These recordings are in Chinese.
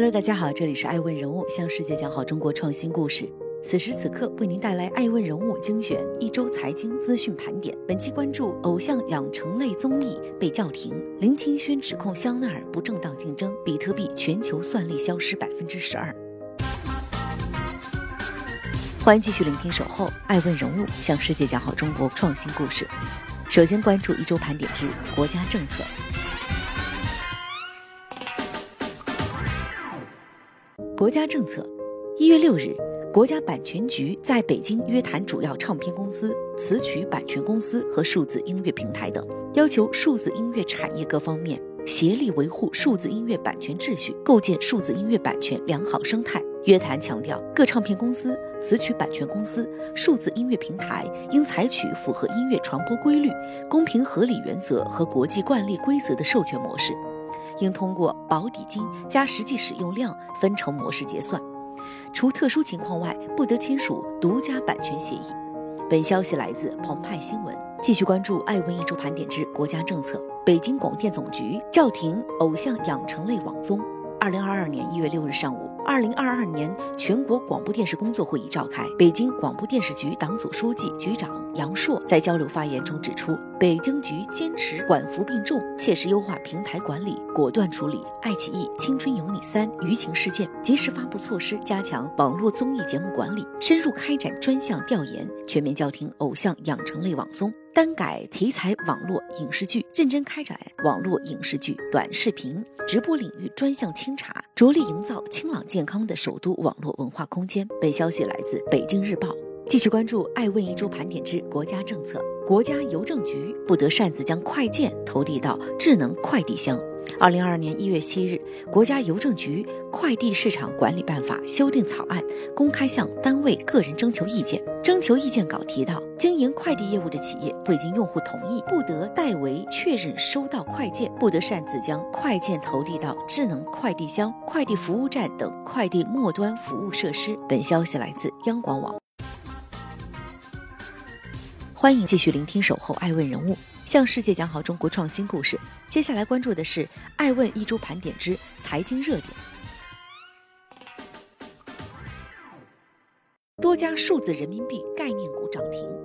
Hello，大家好，这里是爱问人物，向世界讲好中国创新故事。此时此刻为您带来爱问人物精选一周财经资讯盘点。本期关注偶像养成类综艺被叫停，林清轩指控香奈儿不正当竞争，比特币全球算力消失百分之十二。欢迎继续聆听守候爱问人物，向世界讲好中国创新故事。首先关注一周盘点之国家政策。国家政策，一月六日，国家版权局在北京约谈主要唱片公司、词曲版权公司和数字音乐平台等，要求数字音乐产业各方面协力维护数字音乐版权秩序，构建数字音乐版权良好生态。约谈强调，各唱片公司、词曲版权公司、数字音乐平台应采取符合音乐传播规律、公平合理原则和国际惯例规则的授权模式。应通过保底金加实际使用量分成模式结算，除特殊情况外，不得签署独家版权协议。本消息来自澎湃新闻。继续关注爱问一周盘点之国家政策。北京广电总局叫停偶像养成类网综。二零二二年一月六日上午。二零二二年全国广播电视工作会议召开，北京广播电视局党组书记、局长杨硕在交流发言中指出，北京局坚持管扶并重，切实优化平台管理，果断处理爱奇艺《青春有你三》舆情事件，及时发布措施，加强网络综艺节目管理，深入开展专项调研，全面叫停偶像养成类网综。单改题材网络影视剧，认真开展网络影视剧、短视频、直播领域专项清查，着力营造清朗健康的首都网络文化空间。本消息来自北京日报。继续关注爱问一周盘点之国家政策。国家邮政局不得擅自将快件投递到智能快递箱。二零二二年一月七日，国家邮政局《快递市场管理办法》修订草案公开向单位、个人征求意见。征求意见稿提到，经营快递业务的企业未经用户同意，不得代为确认收到快件，不得擅自将快件投递到智能快递箱、快递服务站等快递末端服务设施。本消息来自央广网。欢迎继续聆听《守候爱问人物》，向世界讲好中国创新故事。接下来关注的是爱问一周盘点之财经热点。多家数字人民币概念股涨停。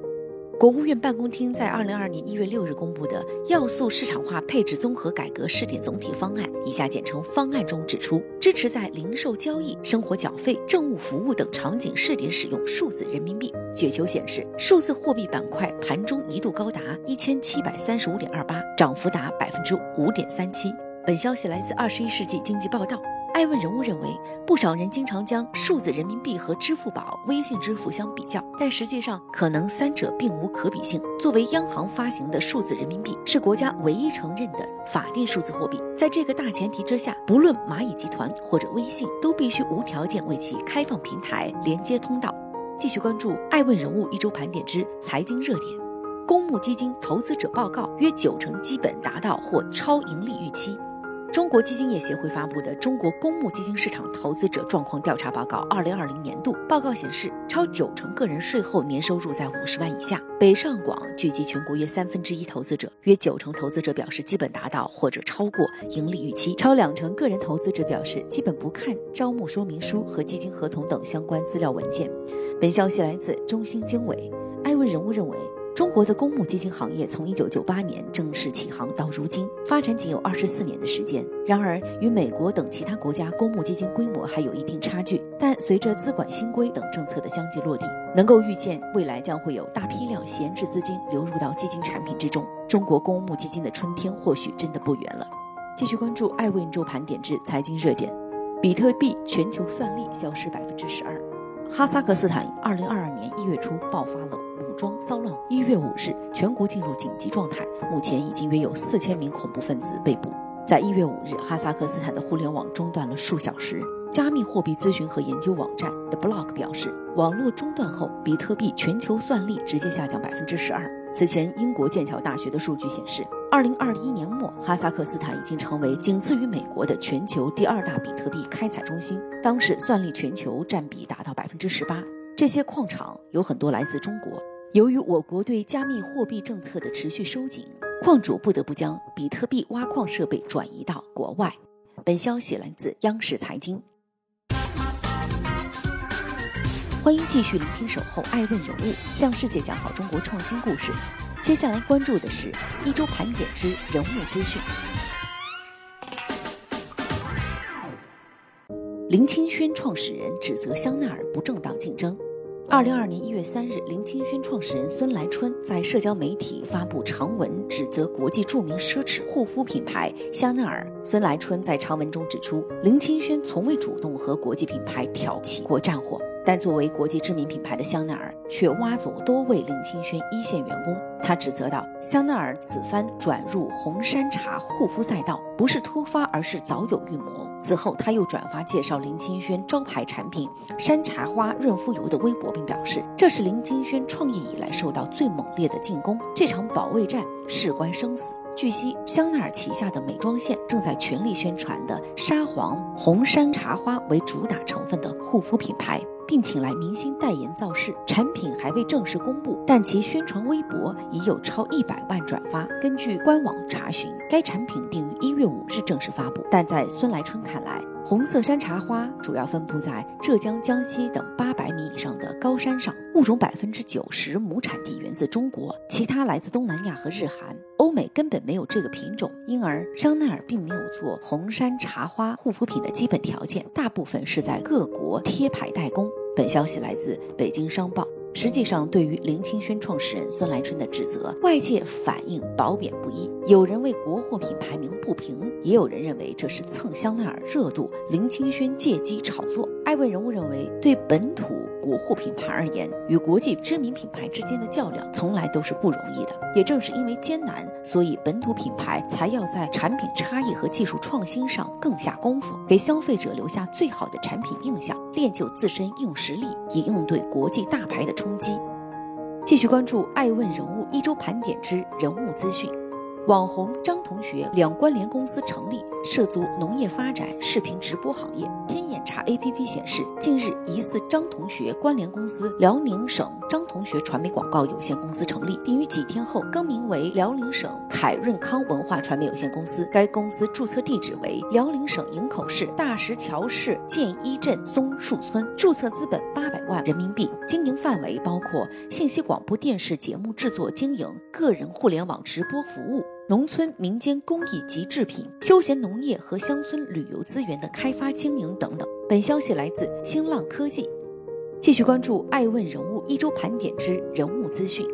国务院办公厅在二零二二年一月六日公布的要素市场化配置综合改革试点总体方案（以下简称方案）中指出，支持在零售交易、生活缴费、政务服务等场景试点使用数字人民币。雪球显示，数字货币板块盘中一度高达一千七百三十五点二八，涨幅达百分之五点三七。本消息来自《二十一世纪经济报道》。爱问人物认为，不少人经常将数字人民币和支付宝、微信支付相比较，但实际上可能三者并无可比性。作为央行发行的数字人民币，是国家唯一承认的法定数字货币。在这个大前提之下，不论蚂蚁集团或者微信，都必须无条件为其开放平台、连接通道。继续关注爱问人物一周盘点之财经热点：公募基金投资者报告约九成基本达到或超盈利预期。中国基金业协会发布的《中国公募基金市场投资者状况调查报告（二零二零年度）》报告显示，超九成个人税后年收入在五十万以下。北上广聚集全国约三分之一投资者，约九成投资者表示基本达到或者超过盈利预期，超两成个人投资者表示基本不看招募说明书和基金合同等相关资料文件。本消息来自中新经纬。艾问人物认为。中国的公募基金行业从一九九八年正式起航到如今，发展仅有二十四年的时间。然而，与美国等其他国家公募基金规模还有一定差距。但随着资管新规等政策的相继落地，能够预见未来将会有大批量闲置资金流入到基金产品之中。中国公募基金的春天或许真的不远了。继续关注爱问周盘点之财经热点：比特币全球算力消失百分之十二。哈萨克斯坦二零二二年一月初爆发了武装骚乱，一月五日全国进入紧急状态，目前已经约有四千名恐怖分子被捕。在一月五日，哈萨克斯坦的互联网中断了数小时。加密货币咨询和研究网站 The Block 表示，网络中断后，比特币全球算力直接下降百分之十二。此前，英国剑桥大学的数据显示，二零二一年末，哈萨克斯坦已经成为仅次于美国的全球第二大比特币开采中心，当时算力全球占比达到百分之十八。这些矿场有很多来自中国。由于我国对加密货币政策的持续收紧，矿主不得不将比特币挖矿设备转移到国外。本消息来自央视财经。欢迎继续聆听《守候爱问人物》，向世界讲好中国创新故事。接下来关注的是一周盘点之人物资讯。林清轩创始人指责香奈儿不正当竞争。二零二二年一月三日，林清轩创始人孙来春在社交媒体发布长文，指责国际著名奢侈护肤品牌香奈儿。孙来春在长文中指出，林清轩从未主动和国际品牌挑起过战火。但作为国际知名品牌的香奈儿，却挖走多位林清轩一线员工。他指责道：“香奈儿此番转入红山茶护肤赛道，不是突发，而是早有预谋。”此后，他又转发介绍林清轩招牌产品山茶花润肤油的微博，并表示：“这是林清轩创业以来受到最猛烈的进攻，这场保卫战事关生死。”据悉，香奈儿旗下的美妆线正在全力宣传的沙皇红山茶花为主打成分的护肤品牌。并请来明星代言造势，产品还未正式公布，但其宣传微博已有超一百万转发。根据官网查询，该产品定于一月五日正式发布。但在孙来春看来，红色山茶花主要分布在浙江、江西等八百米以上的高山上，物种百分之九十母产地源自中国，其他来自东南亚和日韩、欧美，根本没有这个品种。因而，香奈儿并没有做红山茶花护肤品的基本条件，大部分是在各国贴牌代工。本消息来自北京商报。实际上，对于林清轩创始人孙来春的指责，外界反应褒贬不一。有人为国货品牌名不平，也有人认为这是蹭香奈儿热度，林清轩借机炒作。爱问人物认为，对本土国货品牌而言，与国际知名品牌之间的较量从来都是不容易的。也正是因为艰难，所以本土品牌才要在产品差异和技术创新上更下功夫，给消费者留下最好的产品印象，练就自身硬实力，以应对国际大牌的冲击。继续关注爱问人物一周盘点之人物资讯。网红张同学两关联公司成立，涉足农业发展、视频直播行业。天眼查 APP 显示，近日疑似张同学关联公司辽宁省张同学传媒广告有限公司成立，并于几天后更名为辽宁省凯润康文化传媒有限公司。该公司注册地址为辽宁省营口市大石桥市建一镇松树村，注册资本八百万人民币，经营范围包括信息广播电视节目制作经营、个人互联网直播服务。农村民间工艺及制品、休闲农业和乡村旅游资源的开发经营等等。本消息来自新浪科技。继续关注爱问人物一周盘点之人物资讯。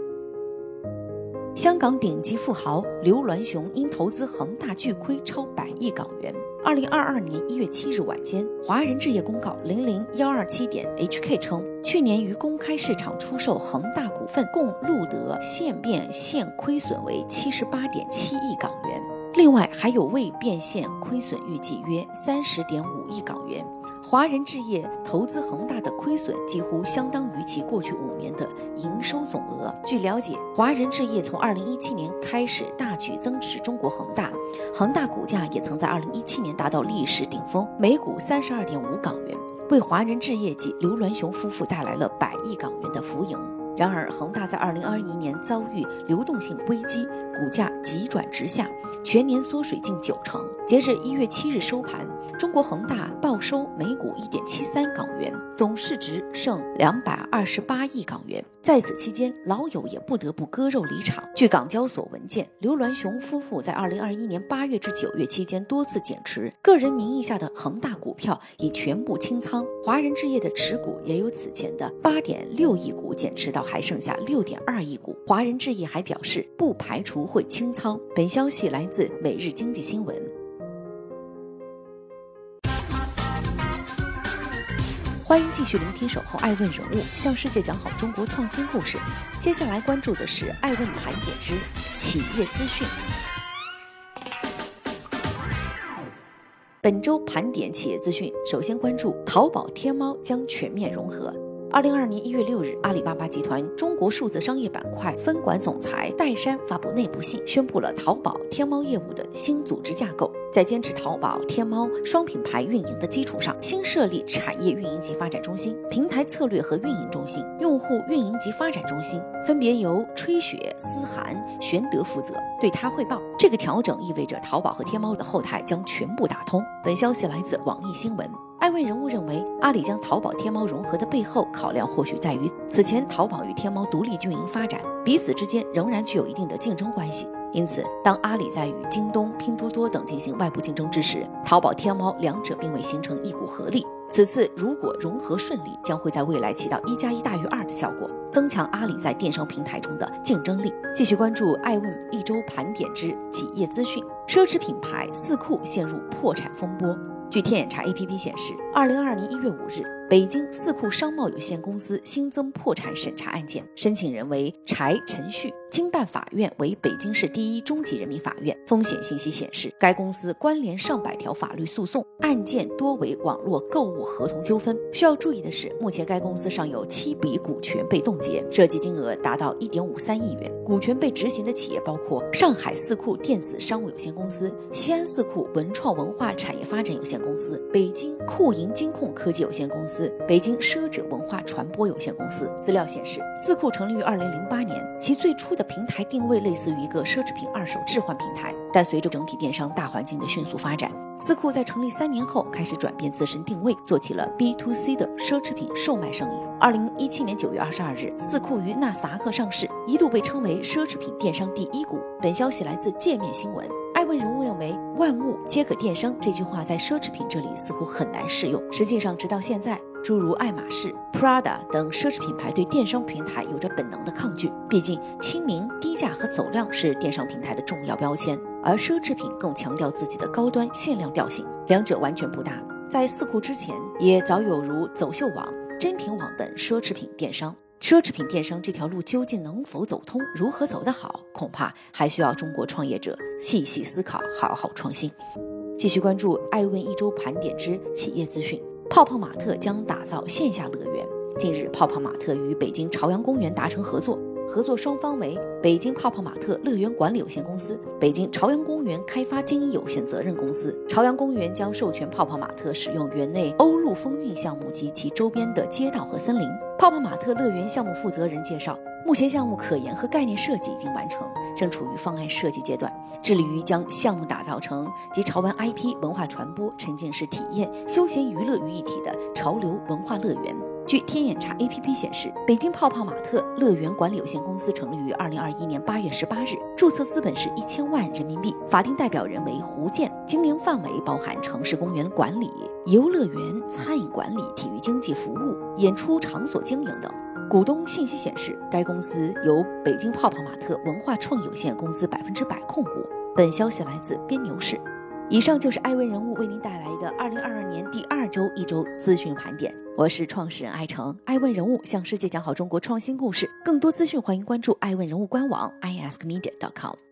香港顶级富豪刘銮雄因投资恒大巨亏超百亿港元。二零二二年一月七日晚间，华人置业公告零零幺二七点 HK 称，去年于公开市场出售恒大股份，共录得现变现亏损为七十八点七亿港元，另外还有未变现亏损预计约三十点五亿港元。华人置业投资恒大的亏损几乎相当于其过去五年的营收总额。据了解，华人置业从二零一七年开始大举增持中国恒大，恒大股价也曾在二零一七年达到历史顶峰，每股三十二点五港元，为华人置业及刘銮雄夫妇带来了百亿港元的浮盈。然而，恒大在二零二一年遭遇流动性危机，股价急转直下，全年缩水近九成。截至一月七日收盘。中国恒大报收每股一点七三港元，总市值剩两百二十八亿港元。在此期间，老友也不得不割肉离场。据港交所文件，刘銮雄夫妇在二零二一年八月至九月期间多次减持个人名义下的恒大股票，已全部清仓。华人置业的持股也由此前的八点六亿股减持到还剩下六点二亿股。华人置业还表示，不排除会清仓。本消息来自《每日经济新闻》。欢迎继续聆听《守候爱问人物》，向世界讲好中国创新故事。接下来关注的是爱问盘点之企业资讯。本周盘点企业资讯，首先关注淘宝天猫将全面融合。二零二二年一月六日，阿里巴巴集团中国数字商业板块分管总裁戴珊发布内部信，宣布了淘宝天猫业务的新组织架构。在坚持淘宝、天猫双品牌运营的基础上，新设立产业运营及发展中心、平台策略和运营中心、用户运营及发展中心，分别由吹雪、思涵、玄德负责。对他汇报，这个调整意味着淘宝和天猫的后台将全部打通。本消息来自网易新闻。艾问人物认为，阿里将淘宝、天猫融合的背后考量或许在于，此前淘宝与天猫独立运营发展，彼此之间仍然具有一定的竞争关系。因此，当阿里在与京东、拼多多等进行外部竞争之时，淘宝、天猫两者并未形成一股合力。此次如果融合顺利，将会在未来起到一加一大于二的效果，增强阿里在电商平台中的竞争力。继续关注爱问一周盘点之企业资讯：奢侈品牌四库陷入破产风波。据天眼查 APP 显示，二零二二年一月五日。北京四库商贸有限公司新增破产审查案件，申请人为柴陈旭，经办法院为北京市第一中级人民法院。风险信息显示，该公司关联上百条法律诉讼，案件多为网络购物合同纠纷。需要注意的是，目前该公司尚有七笔股权被冻结，涉及金额达到一点五三亿元。股权被执行的企业包括上海四库电子商务有限公司、西安四库文创文化产业发展有限公司、北京库银金控科技有限公司。北京奢者文化传播有限公司资料显示，四库成立于二零零八年，其最初的平台定位类似于一个奢侈品二手置换平台。但随着整体电商大环境的迅速发展，四库在成立三年后开始转变自身定位，做起了 B to C 的奢侈品售卖生意。二零一七年九月二十二日，四库于纳斯达克上市，一度被称为奢侈品电商第一股。本消息来自界面新闻。艾问人物认为，“万物皆可电商”这句话在奢侈品这里似乎很难适用。实际上，直到现在。诸如爱马仕、Prada 等奢侈品牌对电商平台有着本能的抗拒，毕竟亲民、低价和走量是电商平台的重要标签，而奢侈品更强调自己的高端限量调性，两者完全不搭。在四库之前，也早有如走秀网、真品网等奢侈品电商。奢侈品电商这条路究竟能否走通，如何走得好，恐怕还需要中国创业者细细思考，好好创新。继续关注爱问一周盘点之企业资讯。泡泡玛特将打造线下乐园。近日，泡泡玛特与北京朝阳公园达成合作，合作双方为北京泡泡玛特乐园管理有限公司、北京朝阳公园开发经营有限责任公司。朝阳公园将授权泡泡玛特使用园内欧陆风韵项目及其周边的街道和森林。泡泡玛特乐园项目负责人介绍。目前项目可研和概念设计已经完成，正处于方案设计阶段，致力于将项目打造成集潮玩 IP、文化传播、沉浸式体验、休闲娱乐于一体的潮流文化乐园。据天眼查 APP 显示，北京泡泡玛特乐园管理有限公司成立于二零二一年八月十八日，注册资本是一千万人民币，法定代表人为胡建，经营范围包含城市公园管理、游乐园、餐饮管理、体育经济服务、演出场所经营等。股东信息显示，该公司由北京泡泡玛特文化创意有限公司百分之百控股。本消息来自边牛市。以上就是艾问人物为您带来的二零二二年第二周一周资讯盘点。我是创始人艾诚，艾问人物向世界讲好中国创新故事。更多资讯，欢迎关注艾问人物官网 iaskmedia.com。